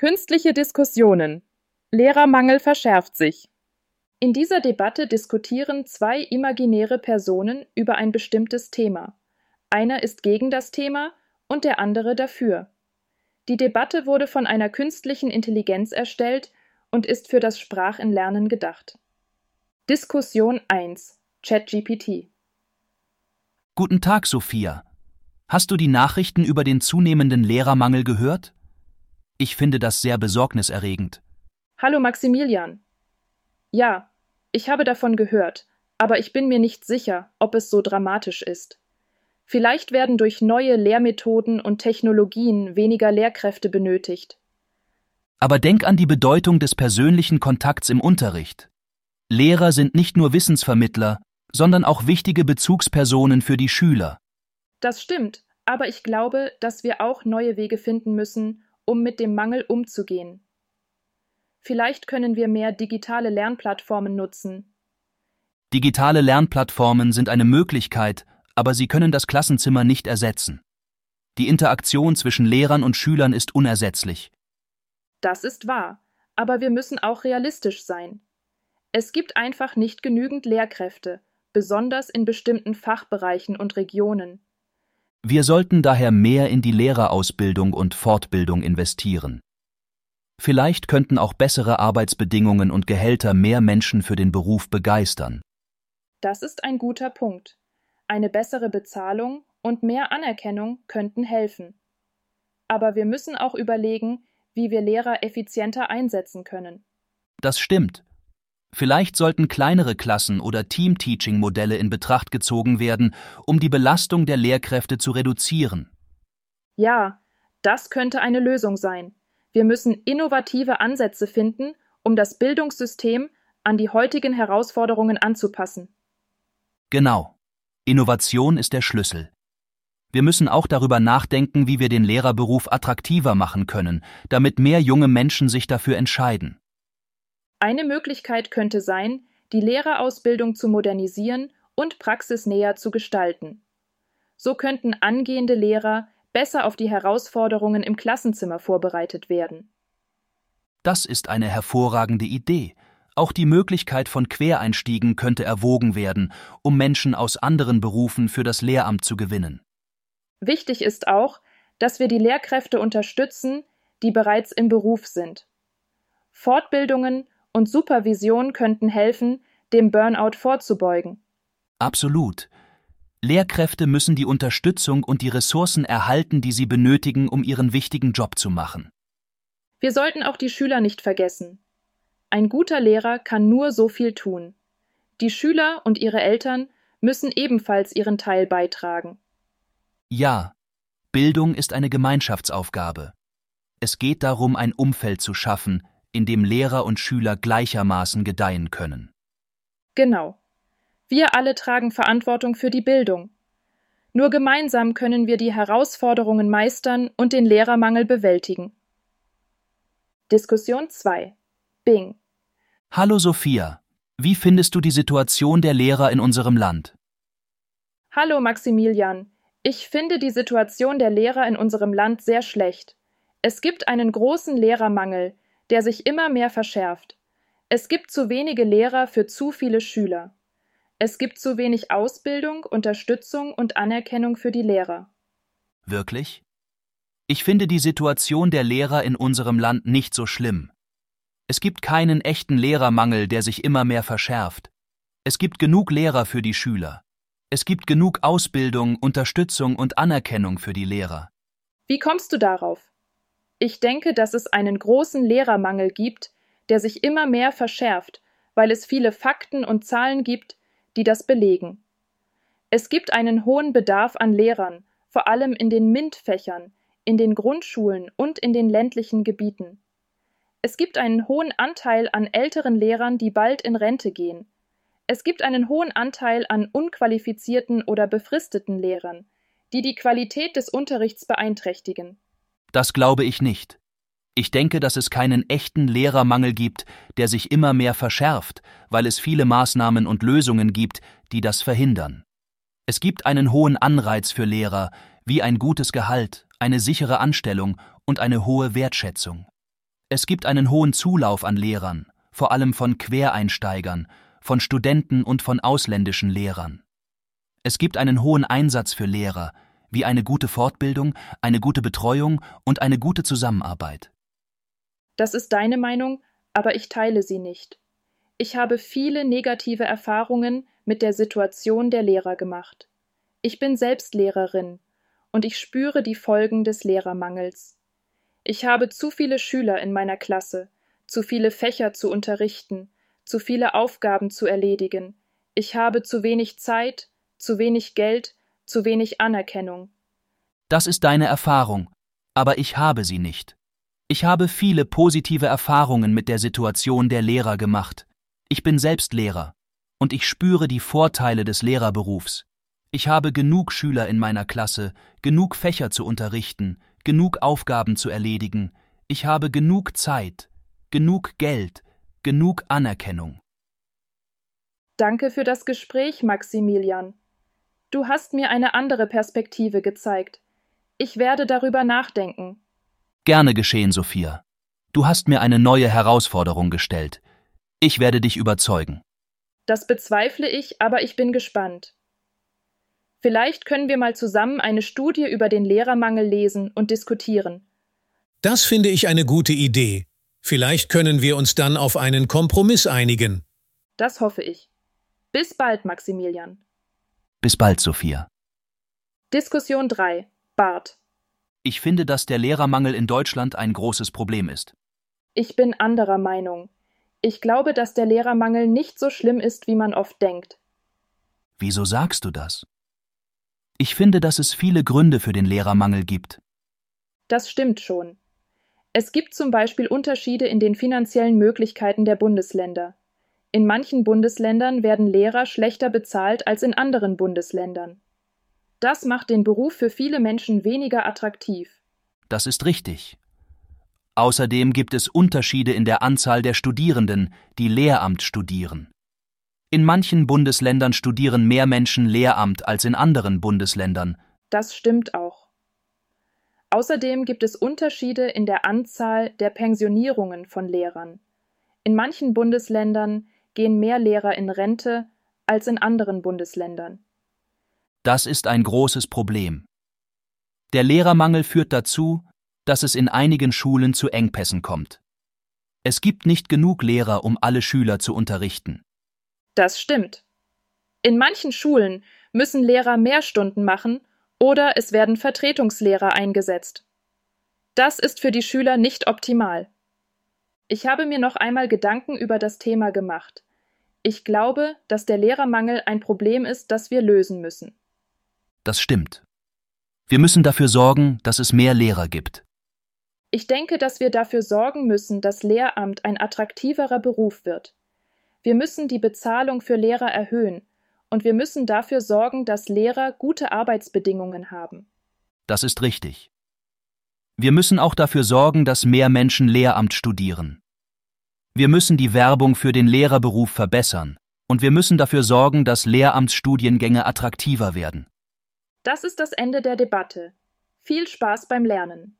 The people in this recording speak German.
Künstliche Diskussionen. Lehrermangel verschärft sich. In dieser Debatte diskutieren zwei imaginäre Personen über ein bestimmtes Thema. Einer ist gegen das Thema und der andere dafür. Die Debatte wurde von einer künstlichen Intelligenz erstellt und ist für das Sprachenlernen gedacht. Diskussion 1 ChatGPT Guten Tag, Sophia. Hast du die Nachrichten über den zunehmenden Lehrermangel gehört? Ich finde das sehr besorgniserregend. Hallo Maximilian. Ja, ich habe davon gehört, aber ich bin mir nicht sicher, ob es so dramatisch ist. Vielleicht werden durch neue Lehrmethoden und Technologien weniger Lehrkräfte benötigt. Aber denk an die Bedeutung des persönlichen Kontakts im Unterricht. Lehrer sind nicht nur Wissensvermittler, sondern auch wichtige Bezugspersonen für die Schüler. Das stimmt, aber ich glaube, dass wir auch neue Wege finden müssen, um mit dem Mangel umzugehen. Vielleicht können wir mehr digitale Lernplattformen nutzen. Digitale Lernplattformen sind eine Möglichkeit, aber sie können das Klassenzimmer nicht ersetzen. Die Interaktion zwischen Lehrern und Schülern ist unersetzlich. Das ist wahr, aber wir müssen auch realistisch sein. Es gibt einfach nicht genügend Lehrkräfte, besonders in bestimmten Fachbereichen und Regionen. Wir sollten daher mehr in die Lehrerausbildung und Fortbildung investieren. Vielleicht könnten auch bessere Arbeitsbedingungen und Gehälter mehr Menschen für den Beruf begeistern. Das ist ein guter Punkt. Eine bessere Bezahlung und mehr Anerkennung könnten helfen. Aber wir müssen auch überlegen, wie wir Lehrer effizienter einsetzen können. Das stimmt. Vielleicht sollten kleinere Klassen oder Team-Teaching-Modelle in Betracht gezogen werden, um die Belastung der Lehrkräfte zu reduzieren. Ja, das könnte eine Lösung sein. Wir müssen innovative Ansätze finden, um das Bildungssystem an die heutigen Herausforderungen anzupassen. Genau. Innovation ist der Schlüssel. Wir müssen auch darüber nachdenken, wie wir den Lehrerberuf attraktiver machen können, damit mehr junge Menschen sich dafür entscheiden. Eine Möglichkeit könnte sein, die Lehrerausbildung zu modernisieren und praxisnäher zu gestalten. So könnten angehende Lehrer besser auf die Herausforderungen im Klassenzimmer vorbereitet werden. Das ist eine hervorragende Idee. Auch die Möglichkeit von Quereinstiegen könnte erwogen werden, um Menschen aus anderen Berufen für das Lehramt zu gewinnen. Wichtig ist auch, dass wir die Lehrkräfte unterstützen, die bereits im Beruf sind. Fortbildungen und Supervision könnten helfen, dem Burnout vorzubeugen. Absolut. Lehrkräfte müssen die Unterstützung und die Ressourcen erhalten, die sie benötigen, um ihren wichtigen Job zu machen. Wir sollten auch die Schüler nicht vergessen. Ein guter Lehrer kann nur so viel tun. Die Schüler und ihre Eltern müssen ebenfalls ihren Teil beitragen. Ja, Bildung ist eine Gemeinschaftsaufgabe. Es geht darum, ein Umfeld zu schaffen, in dem Lehrer und Schüler gleichermaßen gedeihen können. Genau. Wir alle tragen Verantwortung für die Bildung. Nur gemeinsam können wir die Herausforderungen meistern und den Lehrermangel bewältigen. Diskussion 2 Bing Hallo Sophia, wie findest du die Situation der Lehrer in unserem Land? Hallo Maximilian, ich finde die Situation der Lehrer in unserem Land sehr schlecht. Es gibt einen großen Lehrermangel, der sich immer mehr verschärft. Es gibt zu wenige Lehrer für zu viele Schüler. Es gibt zu wenig Ausbildung, Unterstützung und Anerkennung für die Lehrer. Wirklich? Ich finde die Situation der Lehrer in unserem Land nicht so schlimm. Es gibt keinen echten Lehrermangel, der sich immer mehr verschärft. Es gibt genug Lehrer für die Schüler. Es gibt genug Ausbildung, Unterstützung und Anerkennung für die Lehrer. Wie kommst du darauf? Ich denke, dass es einen großen Lehrermangel gibt, der sich immer mehr verschärft, weil es viele Fakten und Zahlen gibt, die das belegen. Es gibt einen hohen Bedarf an Lehrern, vor allem in den MINT-Fächern, in den Grundschulen und in den ländlichen Gebieten. Es gibt einen hohen Anteil an älteren Lehrern, die bald in Rente gehen. Es gibt einen hohen Anteil an unqualifizierten oder befristeten Lehrern, die die Qualität des Unterrichts beeinträchtigen. Das glaube ich nicht. Ich denke, dass es keinen echten Lehrermangel gibt, der sich immer mehr verschärft, weil es viele Maßnahmen und Lösungen gibt, die das verhindern. Es gibt einen hohen Anreiz für Lehrer, wie ein gutes Gehalt, eine sichere Anstellung und eine hohe Wertschätzung. Es gibt einen hohen Zulauf an Lehrern, vor allem von Quereinsteigern, von Studenten und von ausländischen Lehrern. Es gibt einen hohen Einsatz für Lehrer, wie eine gute Fortbildung, eine gute Betreuung und eine gute Zusammenarbeit. Das ist deine Meinung, aber ich teile sie nicht. Ich habe viele negative Erfahrungen mit der Situation der Lehrer gemacht. Ich bin selbst Lehrerin und ich spüre die Folgen des Lehrermangels. Ich habe zu viele Schüler in meiner Klasse, zu viele Fächer zu unterrichten, zu viele Aufgaben zu erledigen. Ich habe zu wenig Zeit, zu wenig Geld, zu wenig Anerkennung. Das ist deine Erfahrung, aber ich habe sie nicht. Ich habe viele positive Erfahrungen mit der Situation der Lehrer gemacht. Ich bin selbst Lehrer und ich spüre die Vorteile des Lehrerberufs. Ich habe genug Schüler in meiner Klasse, genug Fächer zu unterrichten, genug Aufgaben zu erledigen, ich habe genug Zeit, genug Geld, genug Anerkennung. Danke für das Gespräch, Maximilian. Du hast mir eine andere Perspektive gezeigt. Ich werde darüber nachdenken. Gerne geschehen, Sophia. Du hast mir eine neue Herausforderung gestellt. Ich werde dich überzeugen. Das bezweifle ich, aber ich bin gespannt. Vielleicht können wir mal zusammen eine Studie über den Lehrermangel lesen und diskutieren. Das finde ich eine gute Idee. Vielleicht können wir uns dann auf einen Kompromiss einigen. Das hoffe ich. Bis bald, Maximilian. Bis bald, Sophia. Diskussion 3. Bart. Ich finde, dass der Lehrermangel in Deutschland ein großes Problem ist. Ich bin anderer Meinung. Ich glaube, dass der Lehrermangel nicht so schlimm ist, wie man oft denkt. Wieso sagst du das? Ich finde, dass es viele Gründe für den Lehrermangel gibt. Das stimmt schon. Es gibt zum Beispiel Unterschiede in den finanziellen Möglichkeiten der Bundesländer. In manchen Bundesländern werden Lehrer schlechter bezahlt als in anderen Bundesländern. Das macht den Beruf für viele Menschen weniger attraktiv. Das ist richtig. Außerdem gibt es Unterschiede in der Anzahl der Studierenden, die Lehramt studieren. In manchen Bundesländern studieren mehr Menschen Lehramt als in anderen Bundesländern. Das stimmt auch. Außerdem gibt es Unterschiede in der Anzahl der Pensionierungen von Lehrern. In manchen Bundesländern gehen mehr Lehrer in Rente als in anderen Bundesländern. Das ist ein großes Problem. Der Lehrermangel führt dazu, dass es in einigen Schulen zu Engpässen kommt. Es gibt nicht genug Lehrer, um alle Schüler zu unterrichten. Das stimmt. In manchen Schulen müssen Lehrer mehr Stunden machen oder es werden Vertretungslehrer eingesetzt. Das ist für die Schüler nicht optimal. Ich habe mir noch einmal Gedanken über das Thema gemacht. Ich glaube, dass der Lehrermangel ein Problem ist, das wir lösen müssen. Das stimmt. Wir müssen dafür sorgen, dass es mehr Lehrer gibt. Ich denke, dass wir dafür sorgen müssen, dass Lehramt ein attraktiverer Beruf wird. Wir müssen die Bezahlung für Lehrer erhöhen, und wir müssen dafür sorgen, dass Lehrer gute Arbeitsbedingungen haben. Das ist richtig. Wir müssen auch dafür sorgen, dass mehr Menschen Lehramt studieren. Wir müssen die Werbung für den Lehrerberuf verbessern, und wir müssen dafür sorgen, dass Lehramtsstudiengänge attraktiver werden. Das ist das Ende der Debatte. Viel Spaß beim Lernen.